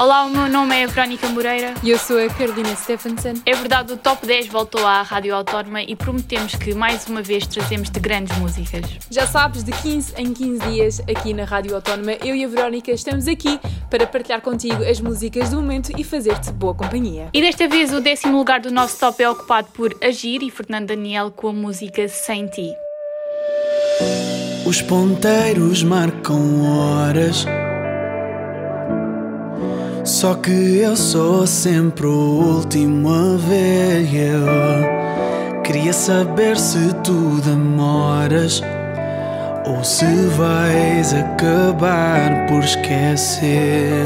Olá, o meu nome é Verónica Moreira. E eu sou a Carolina Stephenson. É verdade, o Top 10 voltou à Rádio Autónoma e prometemos que mais uma vez trazemos de grandes músicas. Já sabes, de 15 em 15 dias aqui na Rádio Autónoma, eu e a Verónica estamos aqui para partilhar contigo as músicas do momento e fazer-te boa companhia. E desta vez o décimo lugar do nosso top é ocupado por Agir e Fernando Daniel com a música Sem Ti. Os ponteiros marcam horas só que eu sou sempre o último a ver. Eu queria saber se tu demoras ou se vais acabar por esquecer.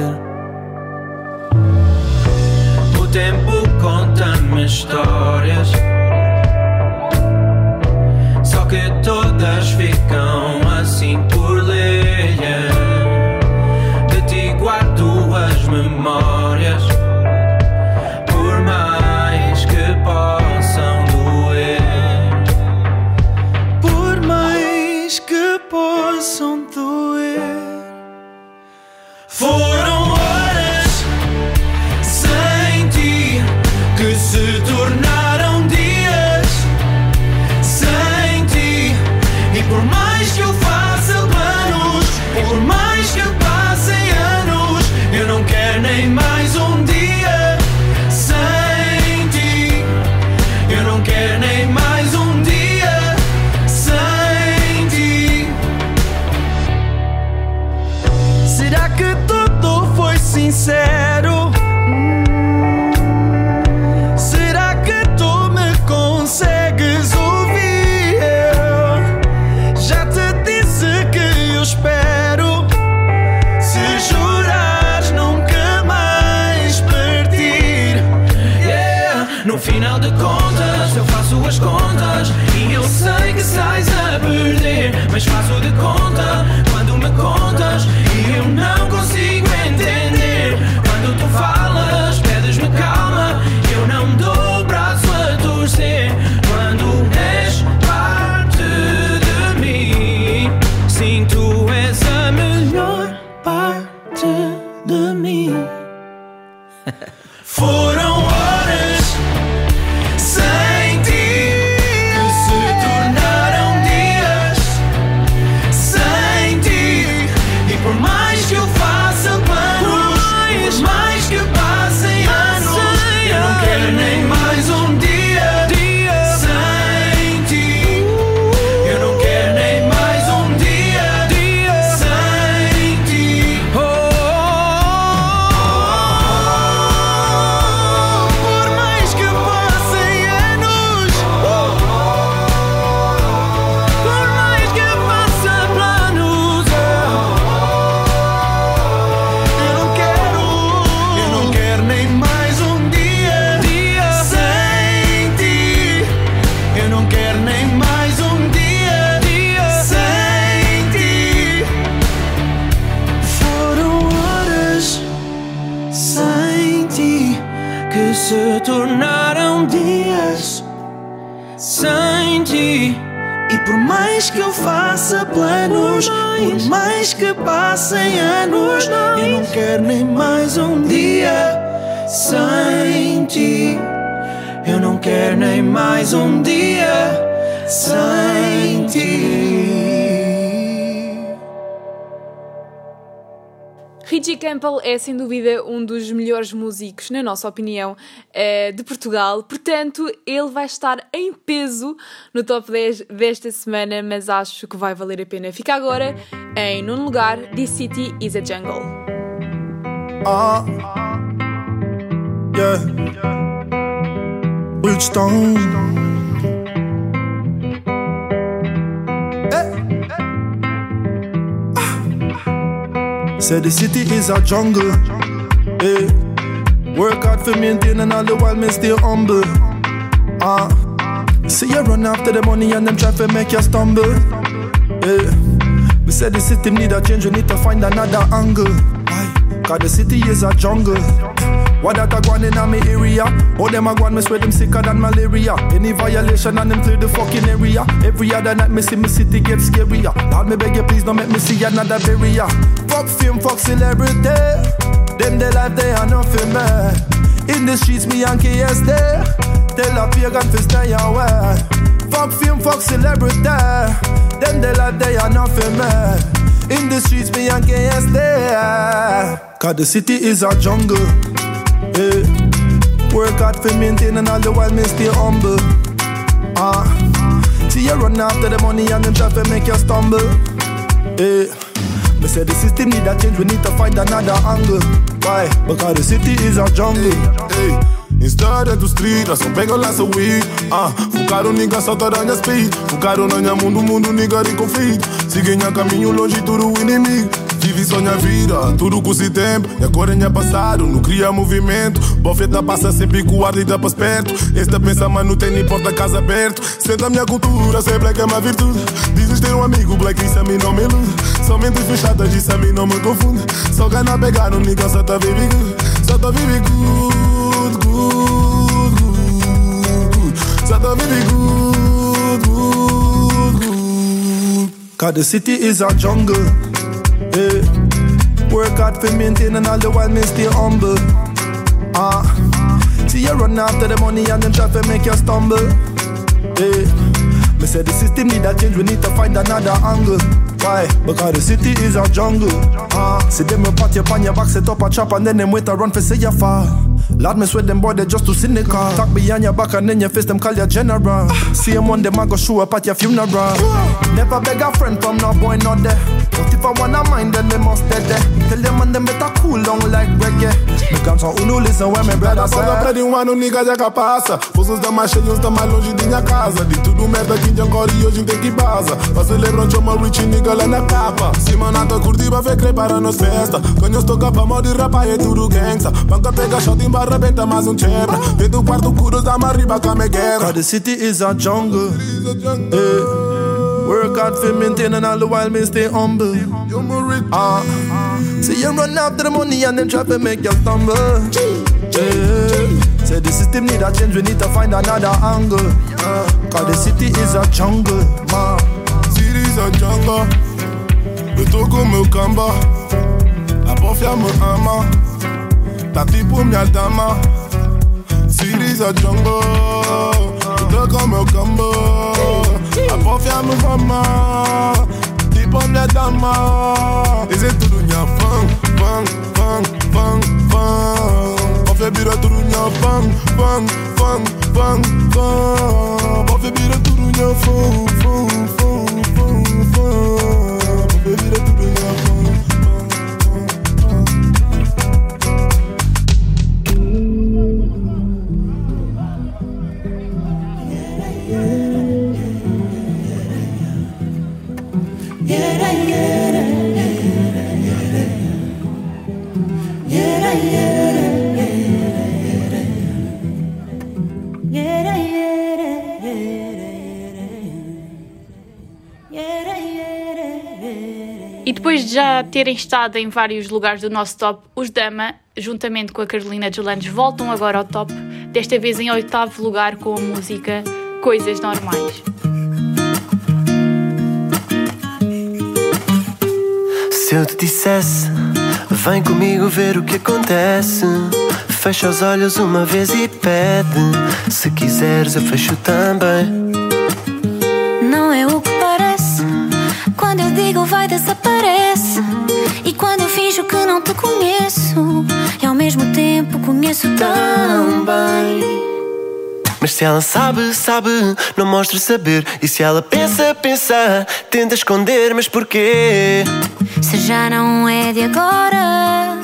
O tempo conta-me histórias, só que todas ficam assim memórias, por mais que possam doer, por mais que possam doer, foram E por mais que eu faça planos, por mais que passem anos, eu não quero nem mais um dia sem ti. Eu não quero nem mais um dia sem ti. Richie Campbell é sem dúvida um dos melhores músicos, na nossa opinião, eh, de Portugal. Portanto, ele vai estar em peso no top 10 desta semana, mas acho que vai valer a pena. Fica agora em nono lugar: This City is a Jungle. Ah, yeah. Bridgestone. Say the city is a jungle. Hey. Work hard for maintain and all the while me stay humble. Ah, uh, see you run after the money and them try to make you stumble. Hey. We said the city need a change, we need to find another angle. Cause the city is a jungle. What that a gone in my area? All them a gone, me swear them sicker than malaria. Any violation and them clear the fucking area. Every other night me see me city get scarier. Lord me beg you please don't make me see another barrier. Fuck fame, fuck celebrity. Them the life they are nothing me. In the streets me and KS there. Tell a pagan to stay away. Fuck fame, fuck celebrity. Them the life they are nothing me. In the streets me and KS there. Cause the city is a jungle. Work hard for maintaining all the while me stay humble. Ah, see you run after the money and them try to make you stumble. Eh, me say the system need a change, we need to find another angle. Why? Because the city is a jungle. Hey. História do street, a só pega lá seu weed Ah, focaram nigga só toda minha speed Focaram na minha mundo, mundo nigga de conflito Seguem a caminho longe tudo inimigo Vive só minha vida, tudo com esse tempo. E agora é passado, não cria movimento. Bofeta passa sempre com ar e dá para perto. Esta pensa, mas não tem nem porta casa aberto Senta a minha cultura, sei black é uma virtude. Dizes ter um amigo black, isso a mim não me ilude. Somente fechadas, isso a mim não me confunde. Só ganha pegar no nigga, só tá vive good. Só tá vive good, good, good, Só tá vive good, good, good the city is a jungle. Work hard for maintaining all the while me stay humble. Ah, see you run after the money and then try to make you stumble. Yeah. Me say the system need a change, we need to find another angle. Why? Because the city is a jungle. Ah, see them pat you on your back, set up a trap and then them wait run for say you fall. Lord, me sweat them boy, they just too cynical. Talk behind your back and then your face them call you general. See them one them I go show up at your funeral. Never beg a friend from no boy not there. But if I wanna mind, then they must dead there. Tell them and them better cool down like reggae. Me come so uno listen when my brother say. Quando aprende um ano, nigga já capassa. Forças da mais cheios, tá mais longe de minha casa. De tudo merda que agora e hoje tem que baza. Pra celebrar um rich nigga lá na capa. Se manata curtir, vai ver creio para nos festa. Quando eu estou capa, modo de rapa é tudo gangsta. Banca pega shot em barra, benta mais um chebra. Vem do quarto curo, dá uma riba, cama guerra. Cause the city is a jungle. Yeah. Work hard for maintaining all the while me stay humble. You Ah, see you run after the money and then try to make you stumble. Yeah. Say the system need a change, we need to find another angle. Uh, Cause the city is a jungle, man. City is a jungle. Eu tô com meu camba. A bofia me ama. Tá tipo minha dama. City is a jungle. Eu tô com meu a confia no fama Di bom le dama Eze tudo nya fang, fang, fang, fang, fang Confia bira tudo nya fang, fang, fang, fang, fang Confia bira tudo nya fang, fang, fang, fang, fang Confia bira tudo E depois de já terem estado em vários lugares do nosso top, os Dama, juntamente com a Carolina Deslandes, voltam agora ao top, desta vez em oitavo lugar com a música Coisas Normais. Se eu te dissesse, vem comigo ver o que acontece. Fecha os olhos uma vez e pede. Se quiseres, eu fecho também. Vai, desaparece. E quando eu finjo que não te conheço, e ao mesmo tempo conheço tão bem. Mas se ela sabe, sabe, não mostra saber. E se ela pensa, pensa, tenta esconder, mas porquê? Se já não é de agora.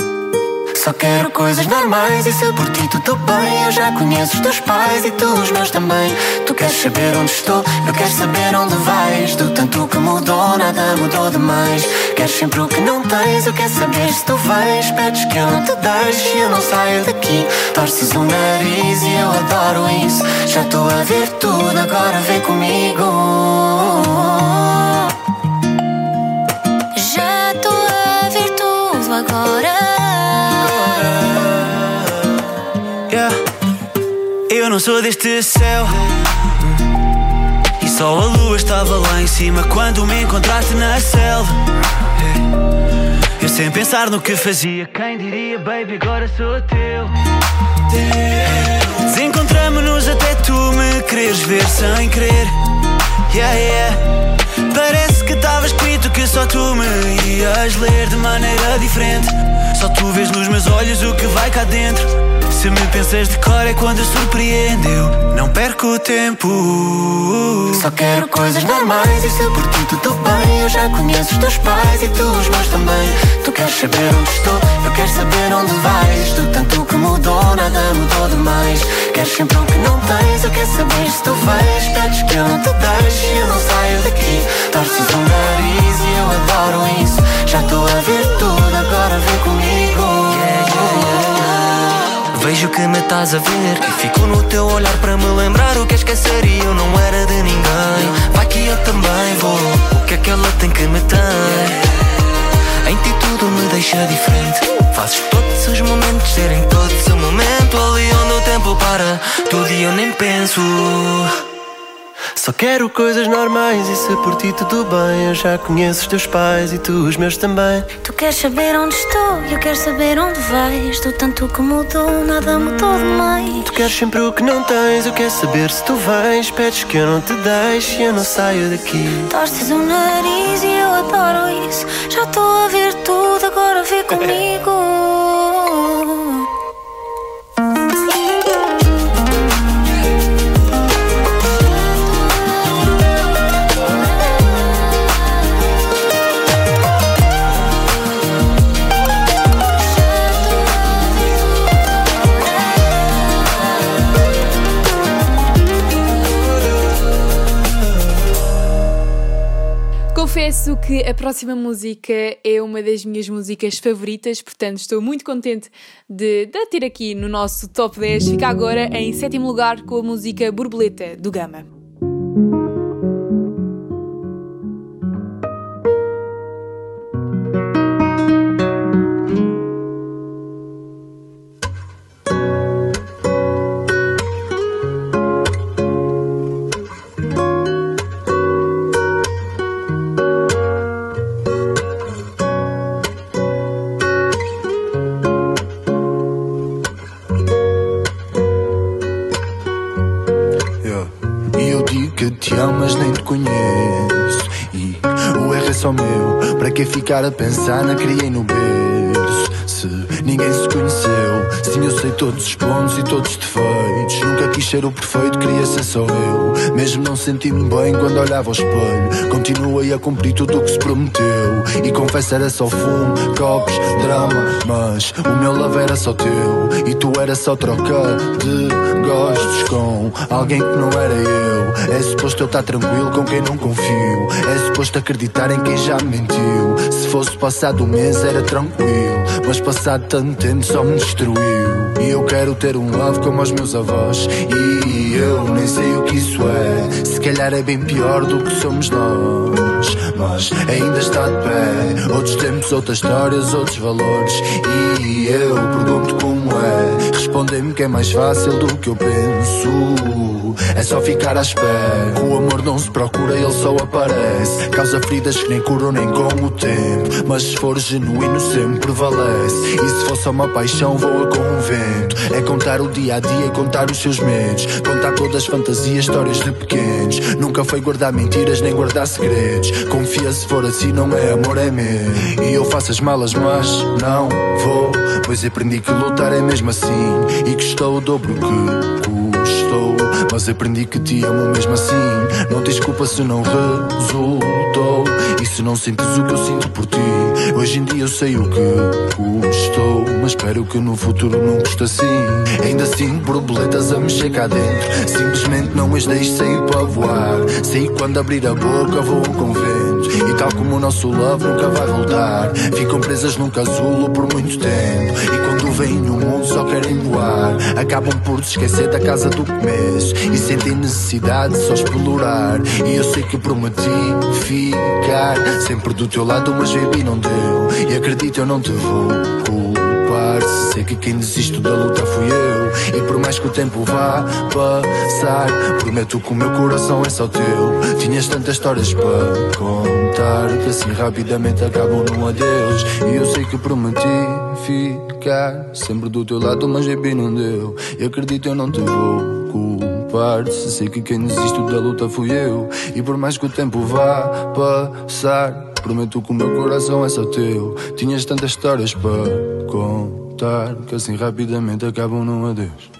Só quero coisas normais e se eu por ti tudo bem Eu já conheço os teus pais e tu os meus também. Tu queres saber onde estou, eu quero saber onde vais. Do tanto que mudou, nada mudou demais. Queres sempre o que não tens, eu quero saber se tu vais. Pedes que eu não te deixe eu não saio daqui. Torces o nariz e eu adoro isso. Já estou a ver tudo, agora vem sou deste céu. E só a lua estava lá em cima quando me encontraste na selva. Eu sem pensar no que fazia. Quem diria, baby, agora sou teu. Desencontramos-nos até tu me quereres ver sem querer. Yeah, yeah. Parece que estava escrito que só tu me ias ler de maneira diferente. Só tu vês nos meus olhos o que vai cá dentro. Se me pensas de cor é quando surpreendeu. Não perco tempo. Só quero coisas normais e se por ti tudo bem Eu já conheço os teus pais e tu os meus também. Tu queres saber onde estou, eu quero saber onde vais. Do tanto que mudou, nada mudou demais. Queres sempre o que não tens, eu quero saber se tu vais. Pedes que eu não te deixe e eu não saio daqui. Torces o nariz e eu adoro isso. Já estou a ver tudo, agora vem comigo Vejo que me estás a ver E fico no teu olhar para me lembrar O que esquecer e eu não era de ninguém. Vai que eu também vou. O que é que ela tem que me ter? Em ti tudo me deixa diferente. Fazes todos os momentos serem todos o momento Ali onde o tempo para. Tudo e eu nem penso Só quero coisas normais e se por ti tudo bem Eu já conheço os teus pais e tu os meus também Tu queres saber onde estou, eu quero saber onde vais. Do tanto que mudou, nada mudou demais. Tu queres sempre o que não tens, eu quero saber se tu vens Pedes que eu não te deixe e eu não saio daqui Torces o nariz e eu adoro isso. Já estou a ver tudo, agora vê comigo. Confesso que a próxima música é uma das minhas músicas favoritas, portanto estou muito contente de, de a ter aqui no nosso top 10. Fica agora em sétimo lugar com a música Borboleta, do Gama. Ficar a pensar na criei no berço? Se ninguém se conheceu, sim, eu sei todos os pontos e todos os defeitos. Nunca quis ser o perfeito, queria ser só eu. Mesmo não senti-me bem quando olhava ao espelho. Continuei a cumprir tudo o que se prometeu. E confesso, era só fumo, copos, drama. Mas o meu love era só teu. E tu era só troca de gostos com alguém que não era eu. É suposto eu estar tranquilo com quem não confio. É suposto acreditar em quem já me mentiu. Se fosse passado um mês era tranquilo. Mas passado tanto tempo só me destruiu. E eu quero ter um love como os meus avós. E eu nem sei o que isso é. Se calhar é bem pior do que somos nós. Mas ainda está de pé. Outros tempos, outras histórias, outros valores. E eu pergunto como é. Respondem-me que é mais fácil do que eu penso. É só ficar à espera. O amor não se procura, ele só aparece. Causa feridas que nem curam nem com o tempo. Mas se for genuíno, sempre prevalece. E se for só uma paixão, voa com o vento. É contar o dia a dia e contar os seus medos. Contar todas as fantasias, histórias de pequenos. Nunca foi guardar mentiras nem guardar segredos. Confia se for assim, não é amor, é medo. E eu faço as malas, mas não vou. Pois aprendi que lutar é mesmo assim. E que estou o dobro que custou. Mas aprendi que te amo mesmo assim. Não tens culpa se não resultou. E se não sentes o que eu sinto por ti. Hoje em dia eu sei o que custou. Mas espero que no futuro não custe assim. Ainda sinto borboletas a mexer cá dentro. Simplesmente não as deixo sair para voar. Sei quando abrir a boca vou. E tal como o nosso love nunca vai voltar. Ficam presas num casulo por muito tempo. E quando vêm no mundo só querem voar. Acabam por se esquecer da casa do começo. E sentem necessidade de só explorar. E eu sei que prometi ficar sempre do teu lado, mas baby não deu. E acredito, eu não te vou culpar. Se sei que quem desiste da luta fui eu. E por mais que o tempo vá passar, prometo que o meu coração é só teu. Tinhas tantas histórias para contar. Contar que assim rapidamente acabam num adeus. E eu sei que prometi ficar sempre do teu lado, mas baby não deu. E acredito eu não te vou culpar. Se sei que quem desistiu da luta fui eu. E por mais que o tempo vá passar, prometo que o meu coração é só teu. Tinhas tantas histórias para contar que assim rapidamente acabam num adeus.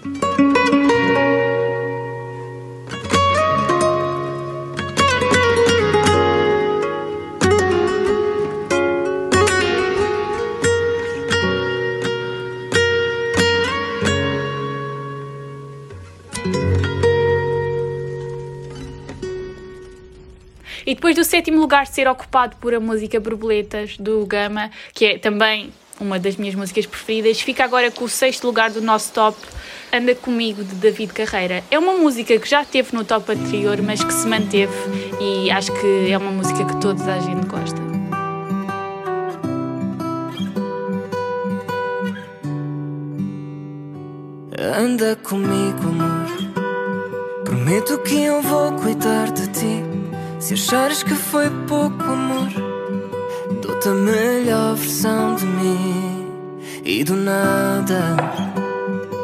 E depois do sétimo lugar ser ocupado por a música Borboletas do Gama, que é também uma das minhas músicas preferidas, fica agora com o sexto lugar do nosso top, Anda Comigo, de David Carreira. É uma música que já teve no top anterior, mas que se manteve e acho que é uma música que toda a gente gosta. Anda comigo, amor. Prometo que eu vou cuidar de ti. Se achares que foi pouco amor, dou-te a melhor versão de mim. E do nada,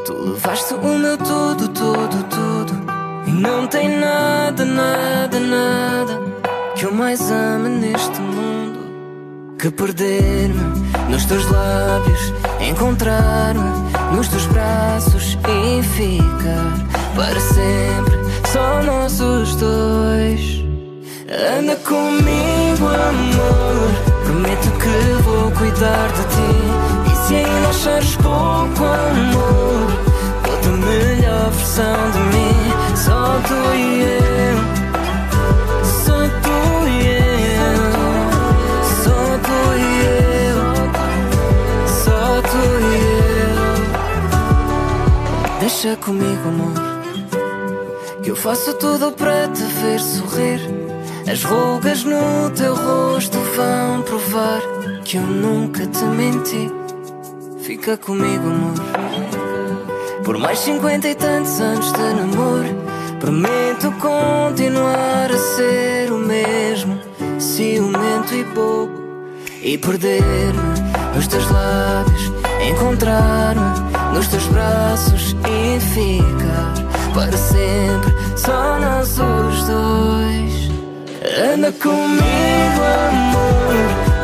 tu levaste o meu tudo, tudo, tudo. E não tem nada, nada, nada que eu mais ame neste mundo que perder-me nos teus lábios, encontrar-me nos teus braços e ficar para sempre só nós os dois. Anda comigo, amor. Prometo que vou cuidar de ti. E se ainda achares pouco amor, dou-te a melhor versão de mim. Só tu e eu. Só tu e eu. Só tu e eu. Só tu e eu. Deixa comigo, amor. Que eu faço tudo para te ver sorrir. As rugas no teu rosto vão provar que eu nunca te menti. Fica comigo, amor. Por mais cinquenta e tantos anos de namoro, prometo continuar a ser o mesmo, ciumento e bobo. E perder-me nos teus lábios, encontrar-me nos teus braços e ficar para sempre só nós os dois. Anda comigo, amor.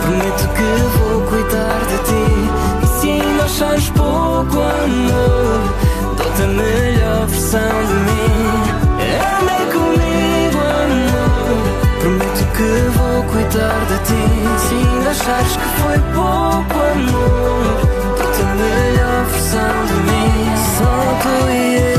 Prometo que vou cuidar de ti. E se ainda achares pouco amor, dou-te a melhor versão de mim. Anda comigo, amor. Prometo que vou cuidar de ti. Se ainda achares que foi pouco amor, dou-te a melhor versão de mim. Só tu e eu.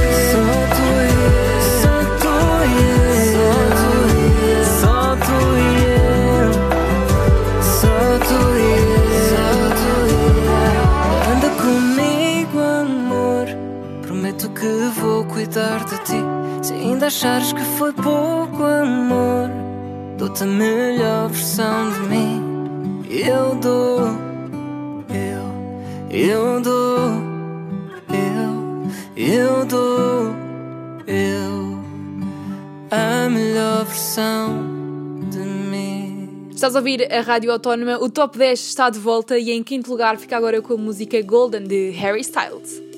Achares que foi pouco amor, dou-te a melhor versão de mim. Eu dou, eu, eu dou, eu, eu dou, eu, a melhor versão de mim. Estás a ouvir a Rádio Autónoma, o Top 10 está de volta e em quinto lugar fica agora com a música Golden de Harry Styles.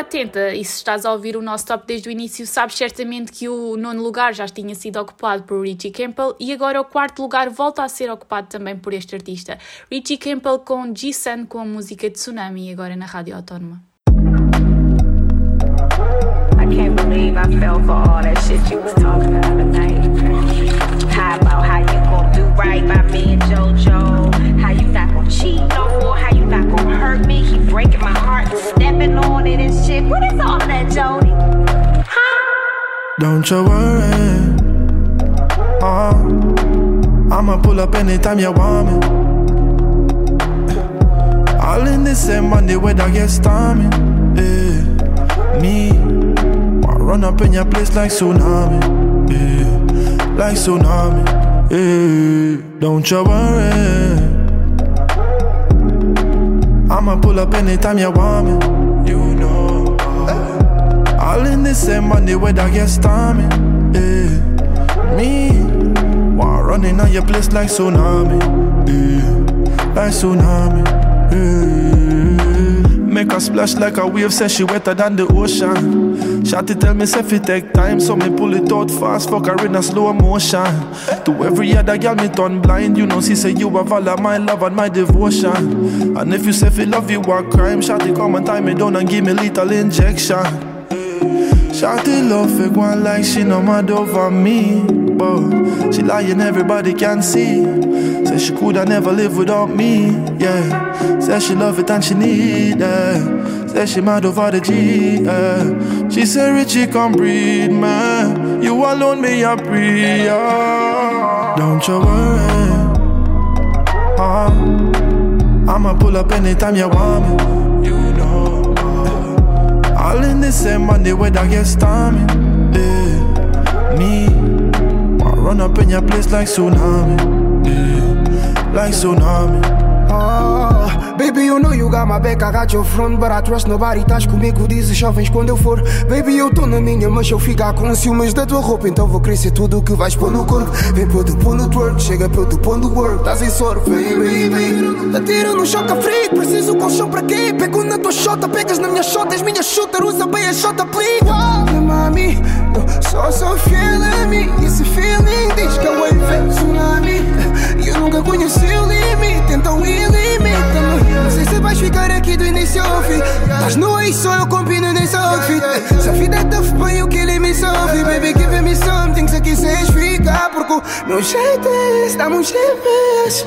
Atenta e se estás a ouvir o nosso top desde o início, sabes certamente que o nono lugar já tinha sido ocupado por Richie Campbell e agora o quarto lugar volta a ser ocupado também por este artista. Richie Campbell com G-Sun com a música Tsunami, agora na Rádio Autónoma. I can't believe I fell for all that shit you was talking the other night. How about how you gon' do right by me and JoJo? How you not gon' cheat no gon' hurt me? Keep breaking my heart stepping on it and shit. What is all that, Jody? Huh? Don't you worry. Uh, I'ma pull up anytime you want me. All in the same money where I get stormy. Yeah. Me, I run up in your place like tsunami. Yeah. Like tsunami. Yeah. Don't you worry. I'ma pull up anytime you want me. You know. All in the same money where I get stormy. Yeah. Me, while running on your place like tsunami. Yeah. Like tsunami. Make a splash like a wave, say she wetter than the ocean. Shotty tell me if it take time, so me pull it out fast, fuck her in a slow motion. To every other girl me turn blind, you know she say you have all of my love and my devotion. And if you say fi love you a crime, Shotty come and tie me down and give me little injection. Shawty love fake one like she no mad over me But she lying everybody can see Say she coulda never live without me, yeah Say she love it and she need it Say she mad over the G, yeah She say Richie come breathe, man You alone me a pre, yeah Don't you worry uh, I'ma pull up anytime you want me You know eh. all in the same money where I get stormy. Yeah. Me, I run up in your place like tsunami. Yeah. Like tsunami. Ah. Baby, you know you got my back, I got your front But I trust nobody, estás comigo, dizes só vens quando eu for. Baby, eu tô na minha, mas eu ficar com ciúmes da tua roupa. Então vou crescer tudo o que vais pôr no corpo. Vem pôr do pôr no twerk, chega pôr do pôr no work. Estás em surf, baby, baby Atiro no choque frio, preciso colchão pra quê? Pego na tua shota, pegas na minha shota És minha shooter, usa bem a shota, please. Wow, mami, sou fiel a mim. Esse feeling diz que é wave tsunami. Eu nunca conheci o limite, então ilimita-me Não sei se vais ficar aqui do início ao fim. Estás aí, só eu combino nesse outfit Se a vida é tough, o que me sofre? Baby, give me something, se quiseres ficar Porque o meu jeito é esse, dá-me um GPS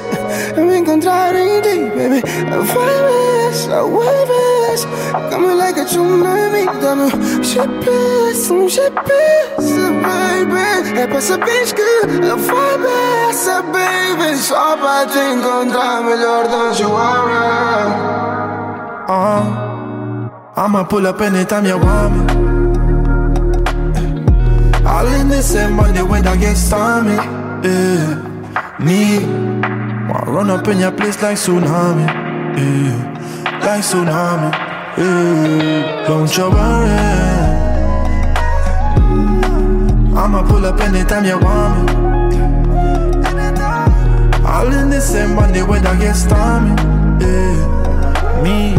Eu me encontrar em ti, baby A vibe is, a wave is Come like a tsunami Dá-me um GPS, um GPS, baby É pra saberes que a vibe é essa, baby Só pra te encontrar melhor, don't you worry Uh, I'ma pull up anytime you want me. All in the same money when I get stormy. Yeah. Me, I run up in your place like tsunami. Yeah. Like tsunami. Yeah. Don't you worry. I'ma pull up anytime you want me. All in the same money when I get stormy. Yeah. Me,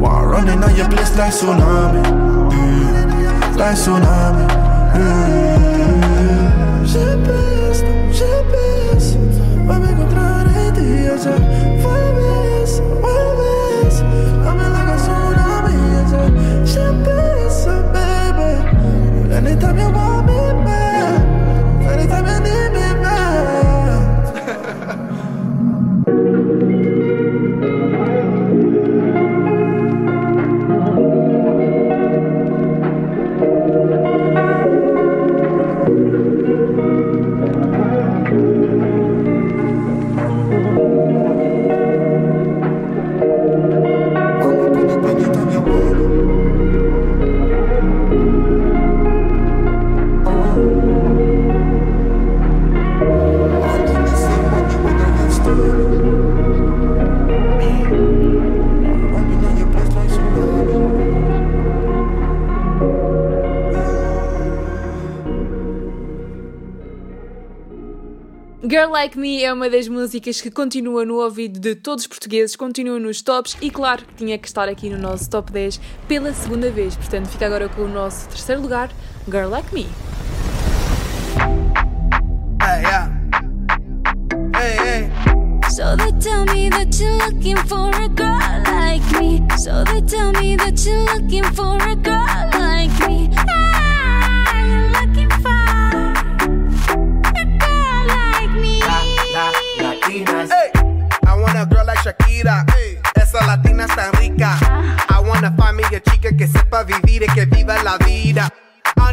while running on your place like tsunami. Yeah. Like tsunami. Yeah. GPS, GPS, vai me encontrar em ti, a baby. Anytime you want Like Me é uma das músicas que continua no ouvido de todos os portugueses, continua nos tops e, claro, que tinha que estar aqui no nosso top 10 pela segunda vez. Portanto, fica agora com o nosso terceiro lugar, Girl Like Me. Hey, yeah. Hey, hey. So they tell me that you're looking for a girl like me. So they tell me that you're looking for a girl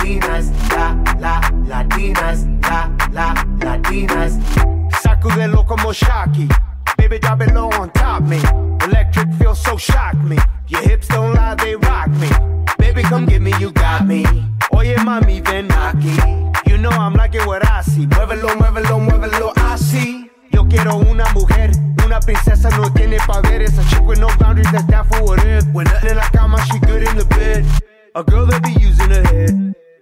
latinas, la, la, latinas, la, la, latinas. Sacudelo como Shocky. Baby, drop it low on top me. Electric feels so shock me. Your hips don't lie, they rock me. Baby, come get me, you got me. Oye, mami, ven aquí. You know I'm liking what I see. Muévelo, muévelo, muévelo, así. Yo quiero una mujer, una princesa no tiene poderes. A chick with no boundaries that's down for whatever. When nothing in la cama, she good in the bed. A girl that be using her head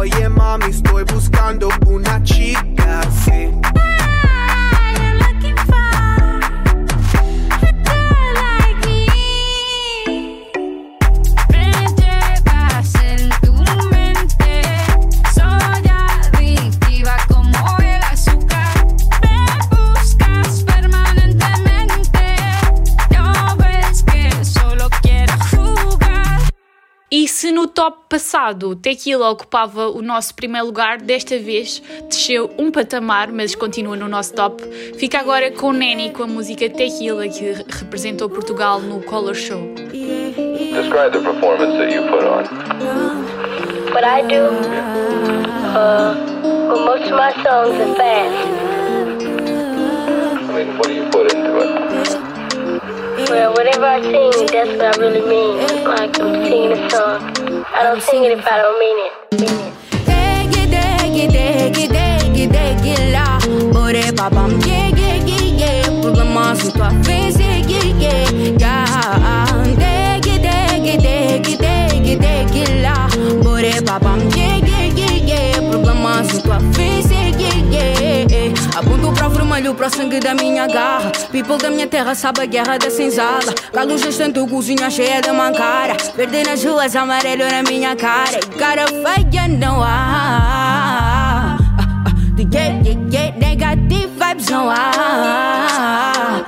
Oye mami, estoy buscando una chica, sí. Se no top passado Tequila ocupava o nosso primeiro lugar, desta vez desceu um patamar, mas continua no nosso top. Fica agora com Neni com a música Tequila, que representou Portugal no Color Show. Describe the performance that you put on. What I do, uh, well, most of my songs are fast. Well, whatever I sing, that's what I really mean. Like I'm singing a song. I don't sing it if I don't mean it. Mean it. deg, deg, lá. Bore babam, yeah, yeah, yeah, yeah. Problema são tua face, yeah, yeah, yeah. Deg, deg, deg, deg, deg, lá. Bore babam, yeah, para o vermelho, para o sangue da minha garra. People da minha terra sabe a guerra da senzala. Galos tanto cozinha cheia de mancara. Verde nas ruas, amarelo na minha cara. E cara feia não há. Yeah, yeah, yeah, negative vibes não há.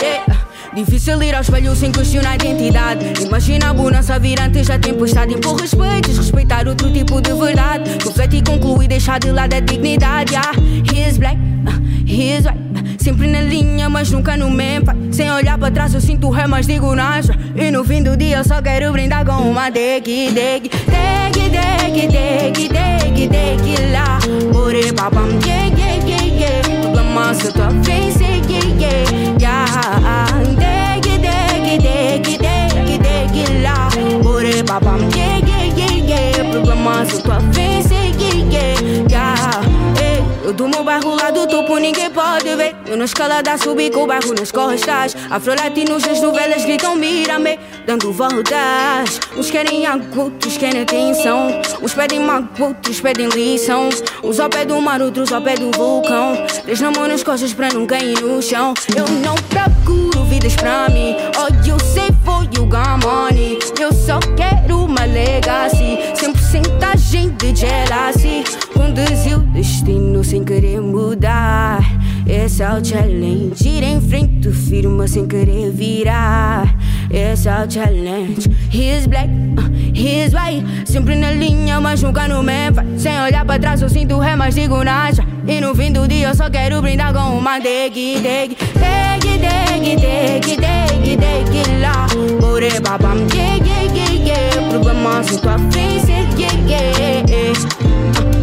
Yeah. Difícil ir ao espelho sem questionar a identidade. Imagina a bonança vir antes da tempestade. Impor respeitos, respeitar outro tipo de verdade. Refletir concluir, deixar de lado a dignidade. Yeah. He is black, uh, white. Sempre na linha, mas nunca no mempa. Sem olhar para trás, eu sinto ré, mas digo nasra. E no fim do dia, eu só quero brindar com uma deg, deg, deg, deg, deg, deg, deg, lá. Bore babam, yeah, yeah, yeah, yeah. Problema se tua face, ninguém pode ver. Eu na escalada subi com o bairro nas costas. Afro-latinos nas novelas gritam mira-me Dando voltas. Uns querem agudo, outros querem atenção. Uns pedem mago, outros pedem lição. Uns ao pé do mar, outros ao pé do vulcão. Três na mão nas costas para não cair no chão. Eu não procuro vidas pra mim. All you say for you got money Eu só quero uma legacy. Sem porcentagem de jealousy. Conduzir o destino sem querer mudar. Esse é o challenge. Ir em frente, firma sem querer virar. Esse é o challenge. He's black, uh, he's white. Sempre na linha, mas nunca no mapa. Sem olhar pra trás eu sinto ré, mas digo nada E no fim do dia eu só quero brindar com uma deg, deg Deg, deg, deg, deg, deg, lá. Bore babam, yeah, yeah, yeah, yeah. Problema sem tua face, yeah, yeah, yeah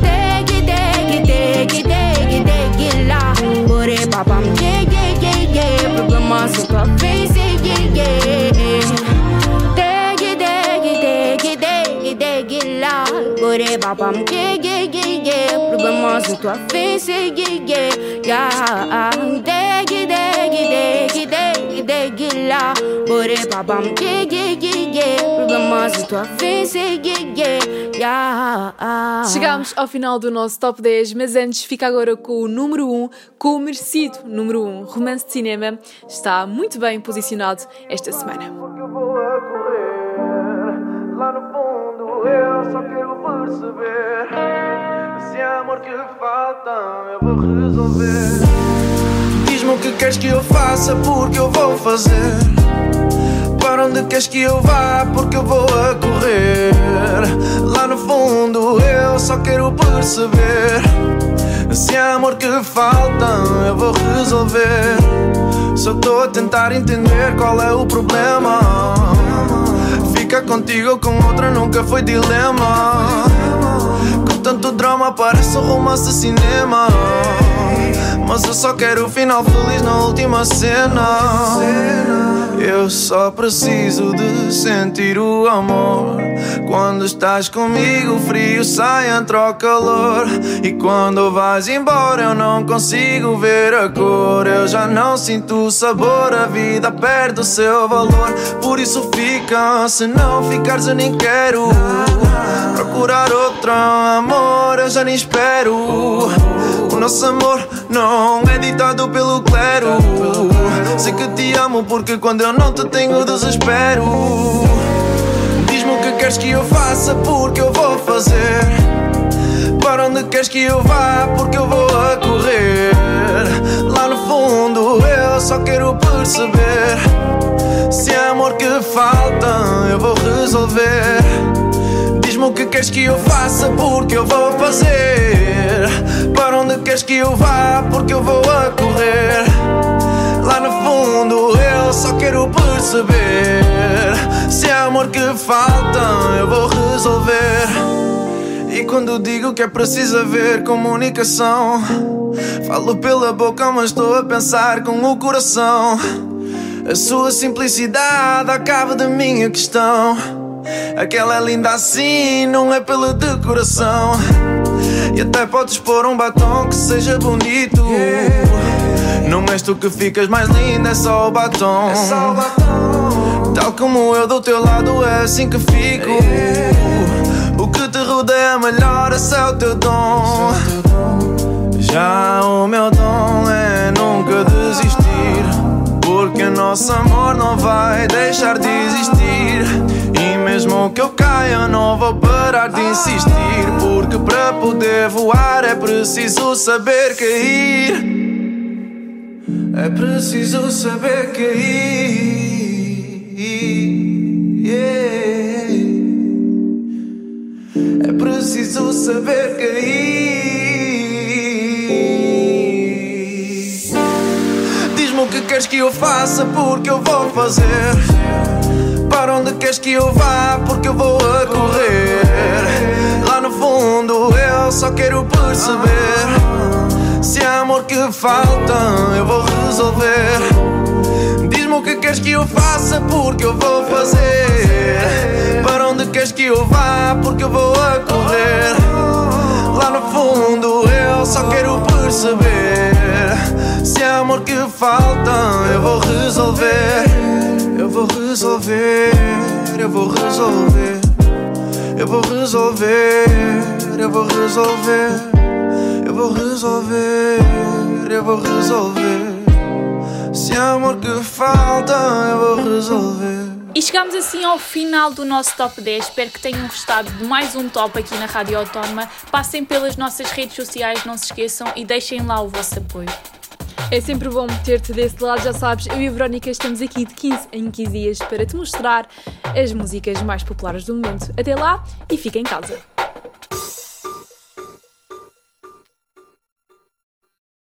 Deg, deg, deg, deg, deg, lá Bore babam, yeah, yeah, yeah, yeah Problema sem tua face, yeah, yeah Deg, deg, deg, deg, deg, lá Bore babam, yeah, yeah, yeah, yeah Problema sem tua face, yeah, yeah, yeah Deg, deg, deg, deg, deg, lá Bore babam, yeah, yeah, yeah, yeah Problema sem tua yeah, Chegámos ao final do nosso top 10, mas antes fica agora com o número 1, com o merecido número 1. Romance de cinema. Está muito bem posicionado esta semana. Lá no fundo eu só quero perceber Se é amor que falta eu vou resolver Diz-me o que queres que eu faça porque eu vou fazer. Para onde queres que eu vá porque eu vou a correr. Lá no fundo eu só quero perceber. Se amor que falta eu vou resolver. Só estou a tentar entender qual é o problema. Ficar contigo ou com outra nunca foi dilema. Com tanto drama parece um romance cinema. Mas eu só quero o final feliz na última cena. Eu só preciso de sentir o amor. Quando estás comigo, o frio sai, entra o calor. E quando vais embora, eu não consigo ver a cor. Eu já não sinto o sabor, a vida perde o seu valor. Por isso fica, se não ficares, eu nem quero. Procurar outro amor, eu já nem espero. Nosso amor não é ditado pelo clero. Sei que te amo porque quando eu não te tenho desespero. Diz-me o que queres que eu faça porque eu vou fazer. Para onde queres que eu vá porque eu vou a correr. Lá no fundo eu só quero perceber. Se é amor que falta eu vou resolver. Diz-me o que queres que eu faça porque eu vou fazer. Para onde queres que eu vá porque eu vou a correr. Lá no fundo eu só quero perceber. Se é amor que falta eu vou resolver. E quando digo que é preciso haver comunicação, falo pela boca, mas estou a pensar com o coração. A sua simplicidade acaba da minha questão. Aquela linda assim não é pela decoração. E até podes pôr um batom que seja bonito. Não és tu que ficas mais linda, é só o batom. Tal como eu do teu lado, é assim que fico. O que te rodeia melhor, esse é o teu dom. Já o meu dom é nunca desistir. Porque nosso amor não vai deixar de existir. E mesmo que eu caia, não vou parar de insistir. Porque para poder voar é preciso saber cair. É preciso saber cair. Yeah. É preciso saber cair. Diz-me o que queres que eu faça, porque eu vou fazer. Para onde queres que eu vá, porque eu vou a correr. Lá no fundo eu só quero perceber. Se há amor que falta, eu vou resolver. Diz-me o que queres que eu faça, porque eu vou fazer. Para onde queres que eu vá, porque eu vou a correr. Lá no fundo eu só quero perceber. Se há amor que falta, eu vou resolver. Eu vou resolver, eu vou resolver. Eu vou resolver, eu vou resolver. Eu vou resolver, eu vou resolver. Se amor que falta, eu vou resolver. E chegamos assim ao final do nosso top 10. Espero que tenham gostado de mais um top aqui na Rádio Autónoma. Passem pelas nossas redes sociais, não se esqueçam e deixem lá o vosso apoio. É sempre bom ter-te desse lado, já sabes, eu e a Verónica estamos aqui de 15 em 15 dias para te mostrar as músicas mais populares do momento. Até lá e fica em casa.